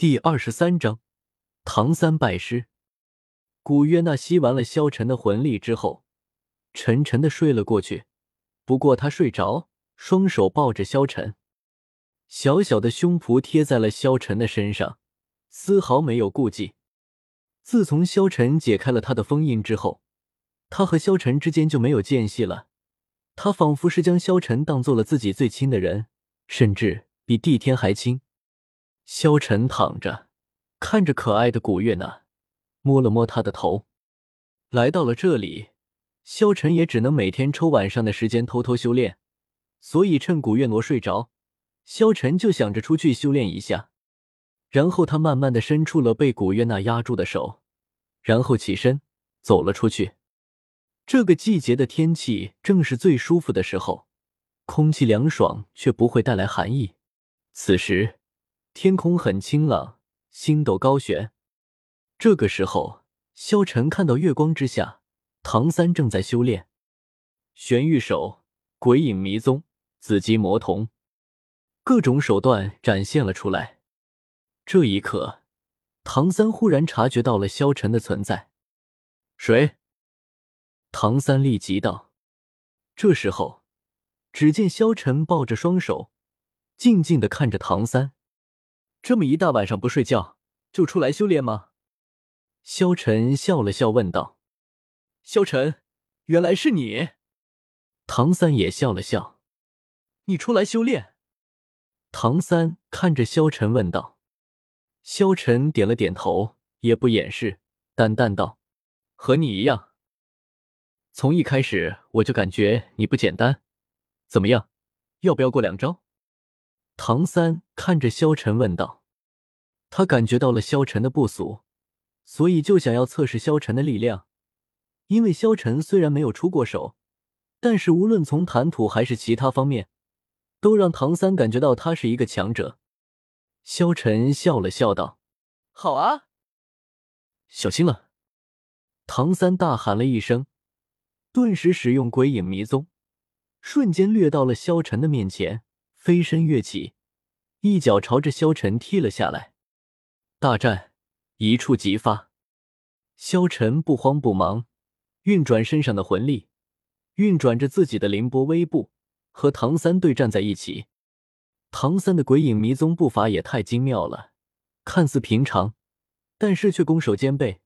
第二十三章，唐三拜师。古月娜吸完了萧晨的魂力之后，沉沉的睡了过去。不过他睡着，双手抱着萧晨，小小的胸脯贴在了萧晨的身上，丝毫没有顾忌。自从萧晨解开了他的封印之后，他和萧晨之间就没有间隙了。他仿佛是将萧晨当做了自己最亲的人，甚至比帝天还亲。萧晨躺着，看着可爱的古月娜，摸了摸她的头。来到了这里，萧晨也只能每天抽晚上的时间偷偷修炼。所以趁古月娜睡着，萧晨就想着出去修炼一下。然后他慢慢的伸出了被古月娜压住的手，然后起身走了出去。这个季节的天气正是最舒服的时候，空气凉爽却不会带来寒意。此时。天空很清朗，星斗高悬。这个时候，萧晨看到月光之下，唐三正在修炼玄玉手、鬼影迷踪、紫极魔瞳，各种手段展现了出来。这一刻，唐三忽然察觉到了萧晨的存在。谁？唐三立即道。这时候，只见萧晨抱着双手，静静的看着唐三。这么一大晚上不睡觉就出来修炼吗？萧晨笑了笑问道。萧晨，原来是你。唐三也笑了笑。你出来修炼？唐三看着萧晨问道。萧晨点了点头，也不掩饰，淡淡道：“和你一样。从一开始我就感觉你不简单。怎么样，要不要过两招？”唐三看着萧晨问道：“他感觉到了萧晨的不俗，所以就想要测试萧晨的力量。因为萧晨虽然没有出过手，但是无论从谈吐还是其他方面，都让唐三感觉到他是一个强者。”萧晨笑了笑道：“好啊，小心了！”唐三大喊了一声，顿时使用鬼影迷踪，瞬间掠到了萧晨的面前。飞身跃起，一脚朝着萧晨踢了下来。大战一触即发，萧晨不慌不忙，运转身上的魂力，运转着自己的凌波微步，和唐三对战在一起。唐三的鬼影迷踪步伐也太精妙了，看似平常，但是却攻守兼备，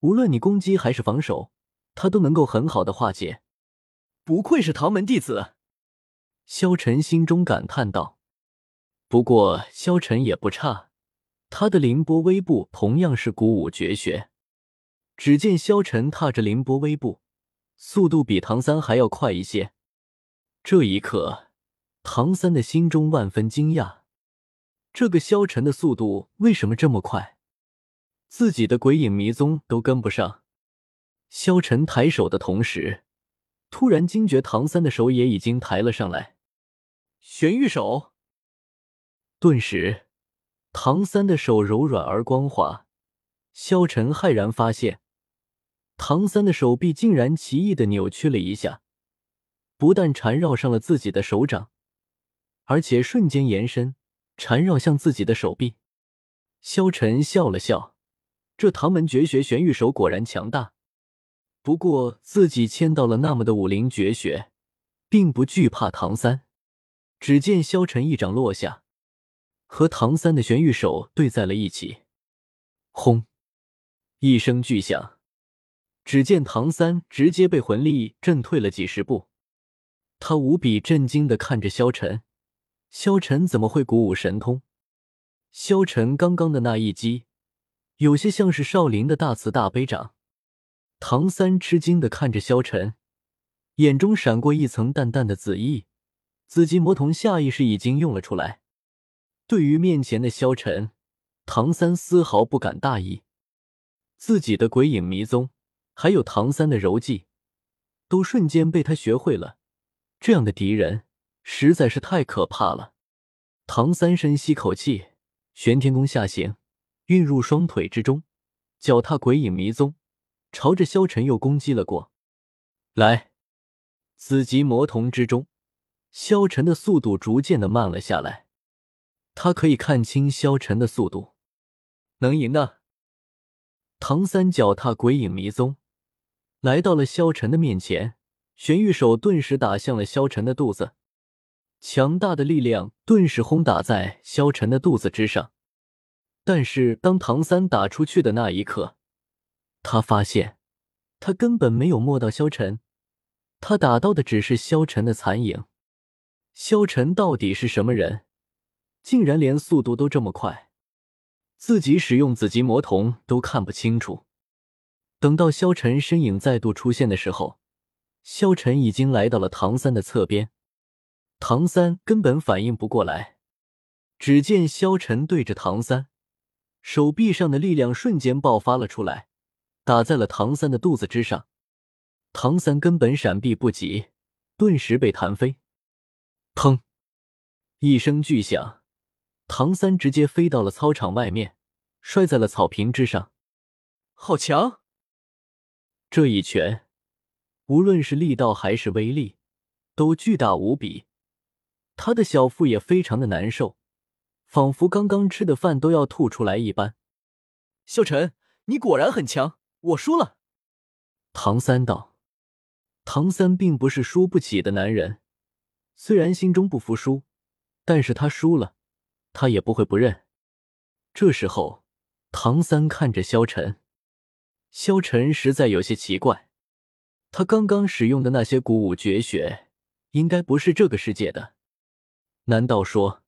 无论你攻击还是防守，他都能够很好的化解。不愧是唐门弟子。萧晨心中感叹道：“不过，萧晨也不差，他的凌波微步同样是古武绝学。只见萧晨踏着凌波微步，速度比唐三还要快一些。这一刻，唐三的心中万分惊讶：这个萧晨的速度为什么这么快？自己的鬼影迷踪都跟不上。”萧晨抬手的同时，突然惊觉唐三的手也已经抬了上来。玄玉手，顿时，唐三的手柔软而光滑。萧晨骇然发现，唐三的手臂竟然奇异的扭曲了一下，不但缠绕上了自己的手掌，而且瞬间延伸，缠绕向自己的手臂。萧晨笑了笑，这唐门绝学玄玉手果然强大。不过自己签到了那么的武林绝学，并不惧怕唐三。只见萧晨一掌落下，和唐三的玄玉手对在了一起。轰！一声巨响，只见唐三直接被魂力震退了几十步。他无比震惊的看着萧晨，萧晨怎么会鼓舞神通？萧晨刚刚的那一击，有些像是少林的大慈大悲掌。唐三吃惊的看着萧晨，眼中闪过一层淡淡的紫意。紫极魔童下意识已经用了出来。对于面前的萧晨，唐三丝毫不敢大意。自己的鬼影迷踪，还有唐三的柔技，都瞬间被他学会了。这样的敌人实在是太可怕了。唐三深吸口气，玄天功下行，运入双腿之中，脚踏鬼影迷踪，朝着萧晨又攻击了过来。紫极魔童之中。萧晨的速度逐渐的慢了下来，他可以看清萧晨的速度，能赢的。唐三脚踏鬼影迷踪，来到了萧晨的面前，玄玉手顿时打向了萧晨的肚子，强大的力量顿时轰打在萧晨的肚子之上。但是当唐三打出去的那一刻，他发现他根本没有摸到萧晨，他打到的只是萧晨的残影。萧晨到底是什么人？竟然连速度都这么快，自己使用紫极魔瞳都看不清楚。等到萧晨身影再度出现的时候，萧晨已经来到了唐三的侧边，唐三根本反应不过来。只见萧晨对着唐三，手臂上的力量瞬间爆发了出来，打在了唐三的肚子之上。唐三根本闪避不及，顿时被弹飞。砰！一声巨响。唐三直接飞到了操场外面，摔在了草坪之上。好强！这一拳，无论是力道还是威力，都巨大无比。他的小腹也非常的难受，仿佛刚刚吃的饭都要吐出来一般。萧晨，你果然很强，我输了。唐三道。唐三并不是输不起的男人，虽然心中不服输，但是他输了。他也不会不认。这时候，唐三看着萧晨，萧晨实在有些奇怪，他刚刚使用的那些古武绝学，应该不是这个世界的。难道说，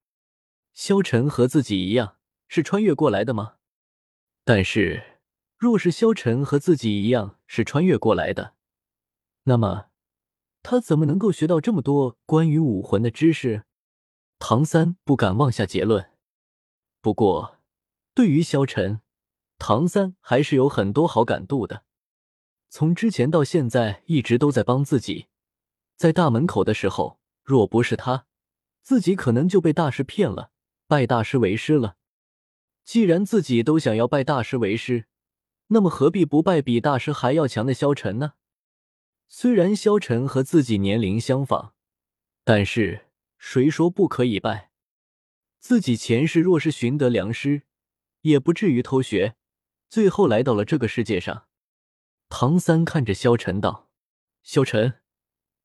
萧晨和自己一样是穿越过来的吗？但是，若是萧晨和自己一样是穿越过来的，那么他怎么能够学到这么多关于武魂的知识？唐三不敢妄下结论，不过对于萧晨，唐三还是有很多好感度的。从之前到现在，一直都在帮自己。在大门口的时候，若不是他，自己可能就被大师骗了，拜大师为师了。既然自己都想要拜大师为师，那么何必不拜比大师还要强的萧晨呢？虽然萧晨和自己年龄相仿，但是。谁说不可以拜？自己前世若是寻得良师，也不至于偷学，最后来到了这个世界上。唐三看着萧晨道：“萧晨，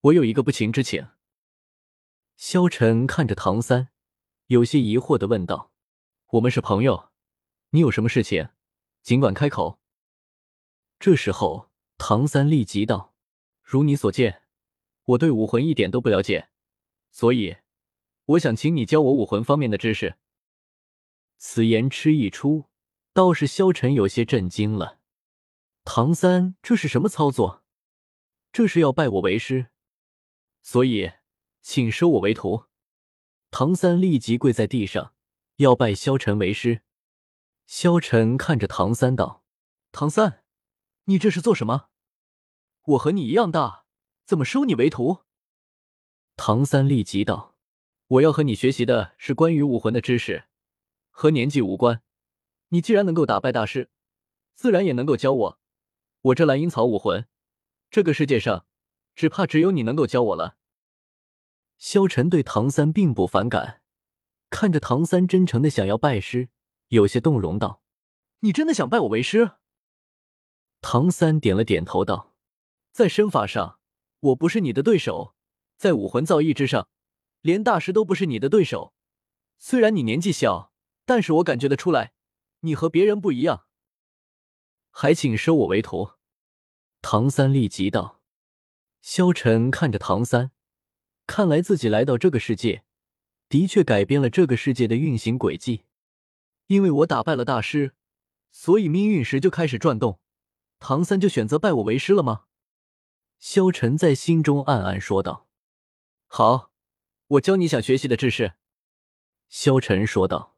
我有一个不情之请。”萧晨看着唐三，有些疑惑的问道：“我们是朋友，你有什么事情，尽管开口。”这时候，唐三立即道：“如你所见，我对武魂一点都不了解，所以。”我想请你教我武魂方面的知识。此言吃一出，倒是萧晨有些震惊了。唐三这是什么操作？这是要拜我为师？所以，请收我为徒。唐三立即跪在地上，要拜萧晨为师。萧晨看着唐三道：“唐三，你这是做什么？我和你一样大，怎么收你为徒？”唐三立即道。我要和你学习的是关于武魂的知识，和年纪无关。你既然能够打败大师，自然也能够教我。我这蓝银草武魂，这个世界上只怕只有你能够教我了。萧晨对唐三并不反感，看着唐三真诚的想要拜师，有些动容道：“你真的想拜我为师？”唐三点了点头道：“在身法上，我不是你的对手；在武魂造诣之上。”连大师都不是你的对手，虽然你年纪小，但是我感觉得出来，你和别人不一样。还请收我为徒。唐三立即道。萧晨看着唐三，看来自己来到这个世界，的确改变了这个世界的运行轨迹。因为我打败了大师，所以命运石就开始转动，唐三就选择拜我为师了吗？萧晨在心中暗暗说道。好。我教你想学习的知识，萧晨说道。